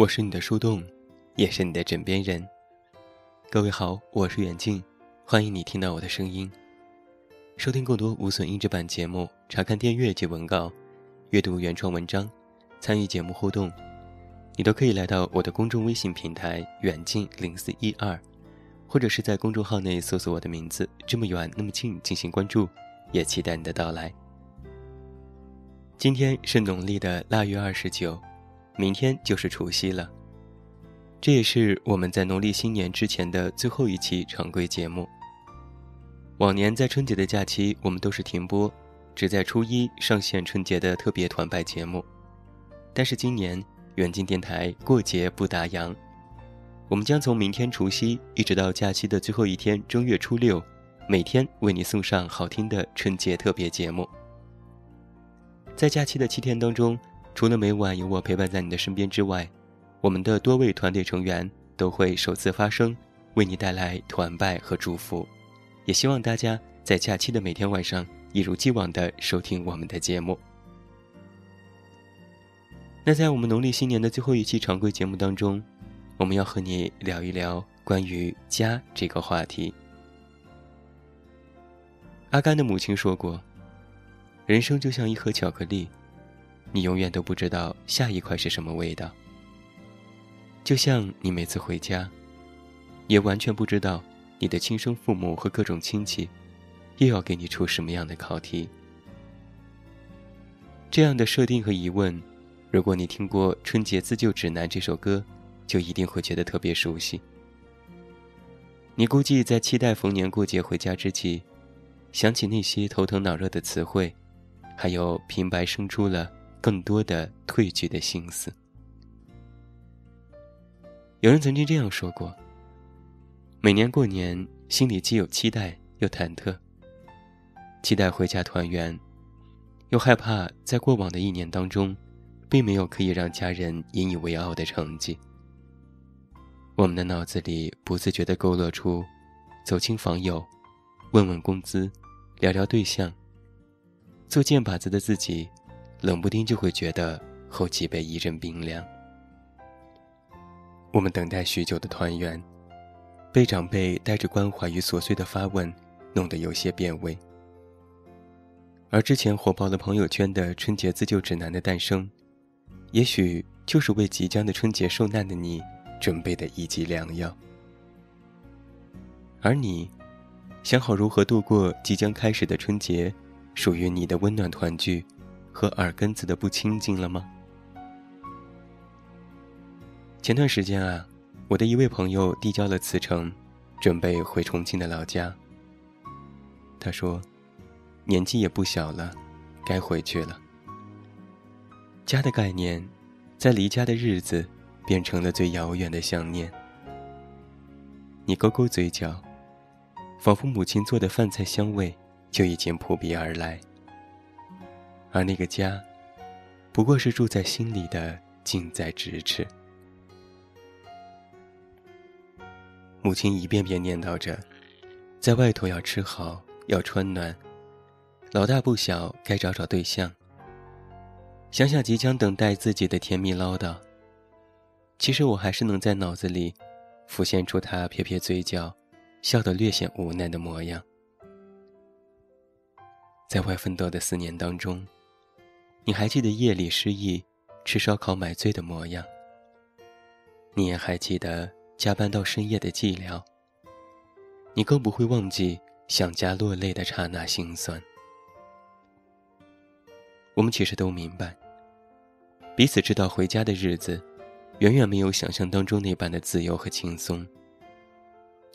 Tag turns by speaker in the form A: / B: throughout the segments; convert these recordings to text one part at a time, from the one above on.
A: 我是你的树洞，也是你的枕边人。各位好，我是远近，欢迎你听到我的声音。收听更多无损音质版节目，查看电阅及文稿，阅读原创文章，参与节目互动，你都可以来到我的公众微信平台远近零四一二，或者是在公众号内搜索我的名字“这么远那么近”进行关注，也期待你的到来。今天是农历的腊月二十九。明天就是除夕了，这也是我们在农历新年之前的最后一期常规节目。往年在春节的假期，我们都是停播，只在初一上线春节的特别团拜节目。但是今年远近电台过节不打烊，我们将从明天除夕一直到假期的最后一天正月初六，每天为你送上好听的春节特别节目。在假期的七天当中。除了每晚有我陪伴在你的身边之外，我们的多位团队成员都会首次发声，为你带来团拜和祝福。也希望大家在假期的每天晚上一如既往的收听我们的节目。那在我们农历新年的最后一期常规节目当中，我们要和你聊一聊关于家这个话题。阿甘的母亲说过：“人生就像一盒巧克力。”你永远都不知道下一块是什么味道，就像你每次回家，也完全不知道你的亲生父母和各种亲戚，又要给你出什么样的考题。这样的设定和疑问，如果你听过《春节自救指南》这首歌，就一定会觉得特别熟悉。你估计在期待逢年过节回家之际，想起那些头疼脑热的词汇，还有平白生出了。更多的退却的心思。有人曾经这样说过：每年过年，心里既有期待又忐忑，期待回家团圆，又害怕在过往的一年当中，并没有可以让家人引以为傲的成绩。我们的脑子里不自觉地勾勒出：走亲访友，问问工资，聊聊对象，做贱靶子的自己。冷不丁就会觉得后脊背一阵冰凉。我们等待许久的团圆，被长辈带着关怀与琐碎的发问弄得有些变味。而之前火爆了朋友圈的春节自救指南的诞生，也许就是为即将的春节受难的你准备的一剂良药。而你，想好如何度过即将开始的春节，属于你的温暖团聚。和耳根子的不清净了吗？前段时间啊，我的一位朋友递交了辞呈，准备回重庆的老家。他说，年纪也不小了，该回去了。家的概念，在离家的日子，变成了最遥远的想念。你勾勾嘴角，仿佛母亲做的饭菜香味就已经扑鼻而来。而那个家，不过是住在心里的近在咫尺。母亲一遍遍念叨着，在外头要吃好，要穿暖，老大不小，该找找对象。想想即将等待自己的甜蜜唠叨，其实我还是能在脑子里浮现出他撇撇嘴角，笑得略显无奈的模样。在外奋斗的四年当中。你还记得夜里失忆、吃烧烤买醉的模样？你也还记得加班到深夜的寂寥？你更不会忘记想家落泪的刹那心酸。我们其实都明白，彼此知道回家的日子，远远没有想象当中那般的自由和轻松。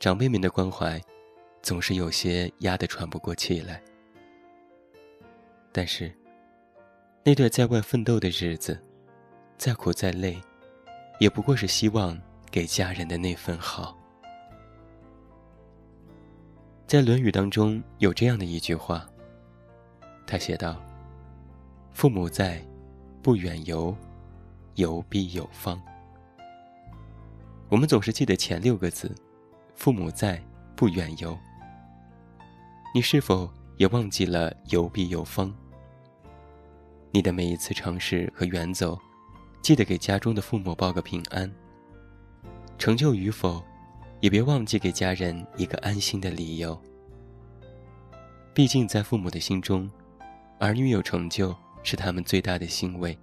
A: 长辈们的关怀，总是有些压得喘不过气来。但是。那段在外奋斗的日子，再苦再累，也不过是希望给家人的那份好。在《论语》当中有这样的一句话，他写道：“父母在，不远游，游必有方。”我们总是记得前六个字：“父母在，不远游。”你是否也忘记了“游必有方”？你的每一次尝试和远走，记得给家中的父母报个平安。成就与否，也别忘记给家人一个安心的理由。毕竟在父母的心中，儿女有成就是他们最大的欣慰，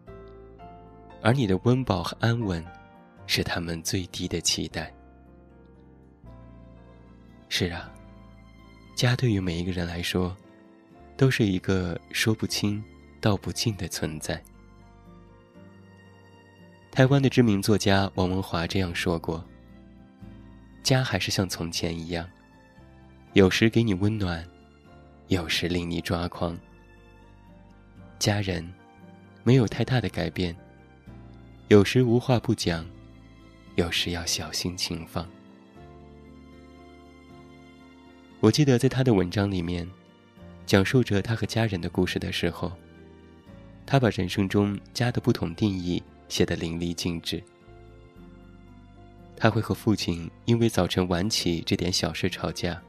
A: 而你的温饱和安稳，是他们最低的期待。是啊，家对于每一个人来说，都是一个说不清、道不尽的存在。台湾的知名作家王文华这样说过：“家还是像从前一样，有时给你温暖，有时令你抓狂。家人没有太大的改变，有时无话不讲，有时要小心轻放。”我记得在他的文章里面，讲述着他和家人的故事的时候，他把人生中家的不同定义写得淋漓尽致。他会和父亲因为早晨晚起这点小事吵架，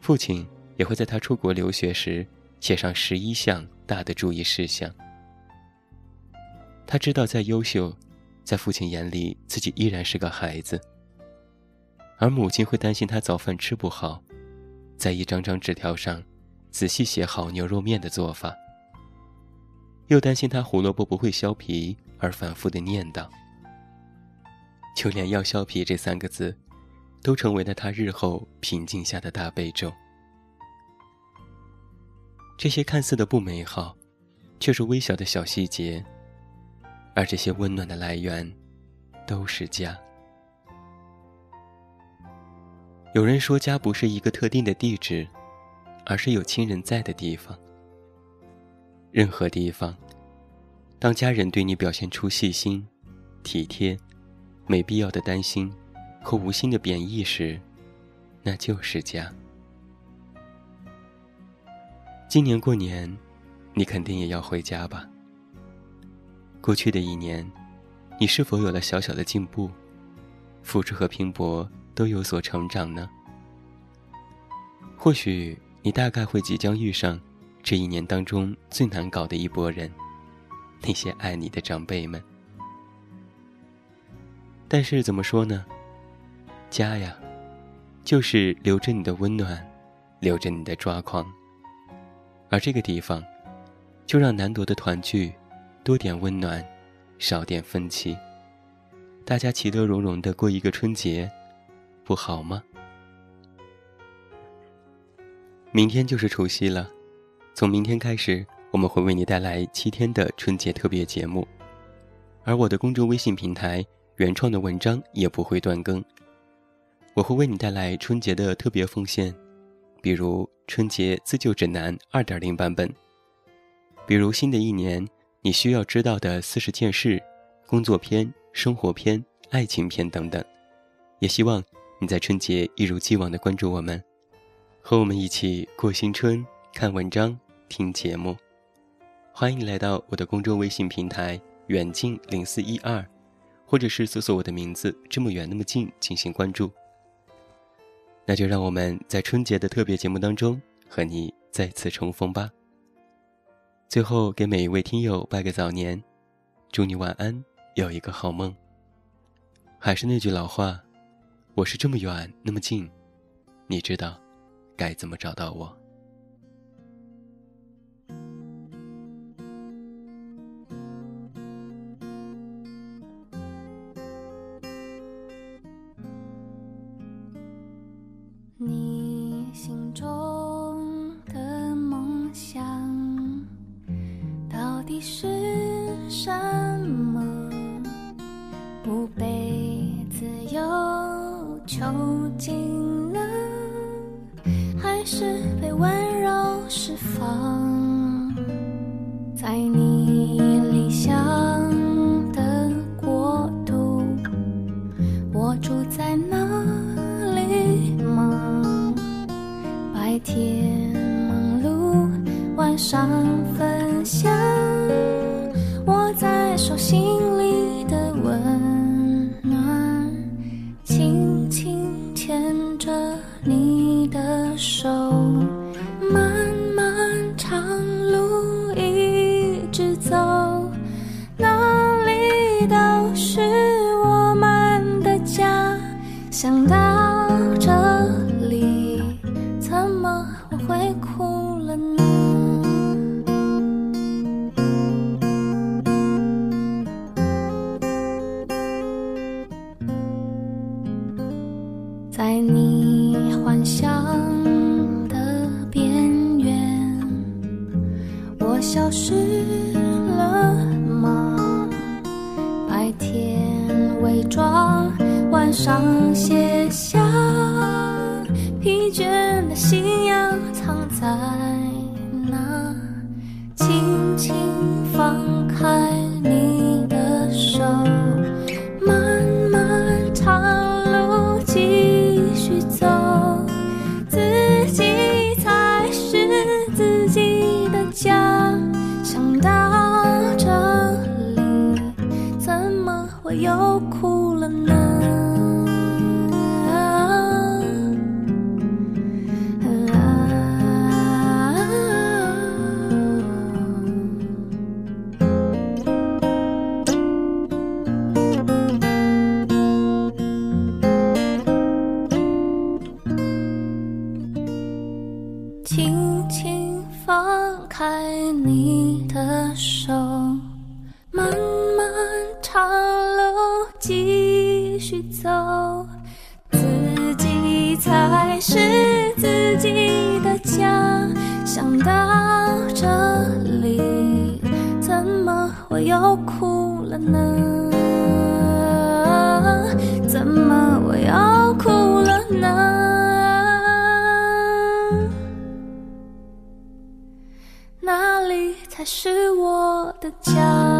A: 父亲也会在他出国留学时写上十一项大的注意事项。他知道再优秀，在父亲眼里自己依然是个孩子，而母亲会担心他早饭吃不好。在一张张纸条上，仔细写好牛肉面的做法。又担心他胡萝卜不会削皮，而反复的念叨。就连“要削皮”这三个字，都成为了他日后平静下的大悲咒。这些看似的不美好，却是微小的小细节。而这些温暖的来源，都是家。有人说，家不是一个特定的地址，而是有亲人在的地方。任何地方，当家人对你表现出细心、体贴、没必要的担心和无心的贬义时，那就是家。今年过年，你肯定也要回家吧？过去的一年，你是否有了小小的进步？付出和拼搏。都有所成长呢。或许你大概会即将遇上这一年当中最难搞的一波人，那些爱你的长辈们。但是怎么说呢？家呀，就是留着你的温暖，留着你的抓狂。而这个地方，就让难得的团聚多点温暖，少点分歧，大家其乐融融的过一个春节。不好吗？明天就是除夕了，从明天开始，我们会为你带来七天的春节特别节目，而我的公众微信平台原创的文章也不会断更。我会为你带来春节的特别奉献，比如春节自救指南二点零版本，比如新的一年你需要知道的四十件事，工作篇、生活篇、爱情篇等等，也希望。你在春节一如既往的关注我们，和我们一起过新春、看文章、听节目。欢迎来到我的公众微信平台“远近零四一二”，或者是搜索我的名字“这么远那么近”进行关注。那就让我们在春节的特别节目当中和你再次重逢吧。最后给每一位听友拜个早年，祝你晚安，有一个好梦。还是那句老话。我是这么远那么近，你知道该怎么找到我？
B: 底是什么？不被自由。囚禁了，还是被温柔释放？想到这里怎么我会哭了呢？在你幻想的边缘我消失上斜是自己的家想到这里怎么我又哭了呢？怎么我又哭了呢？哪里才是我的家？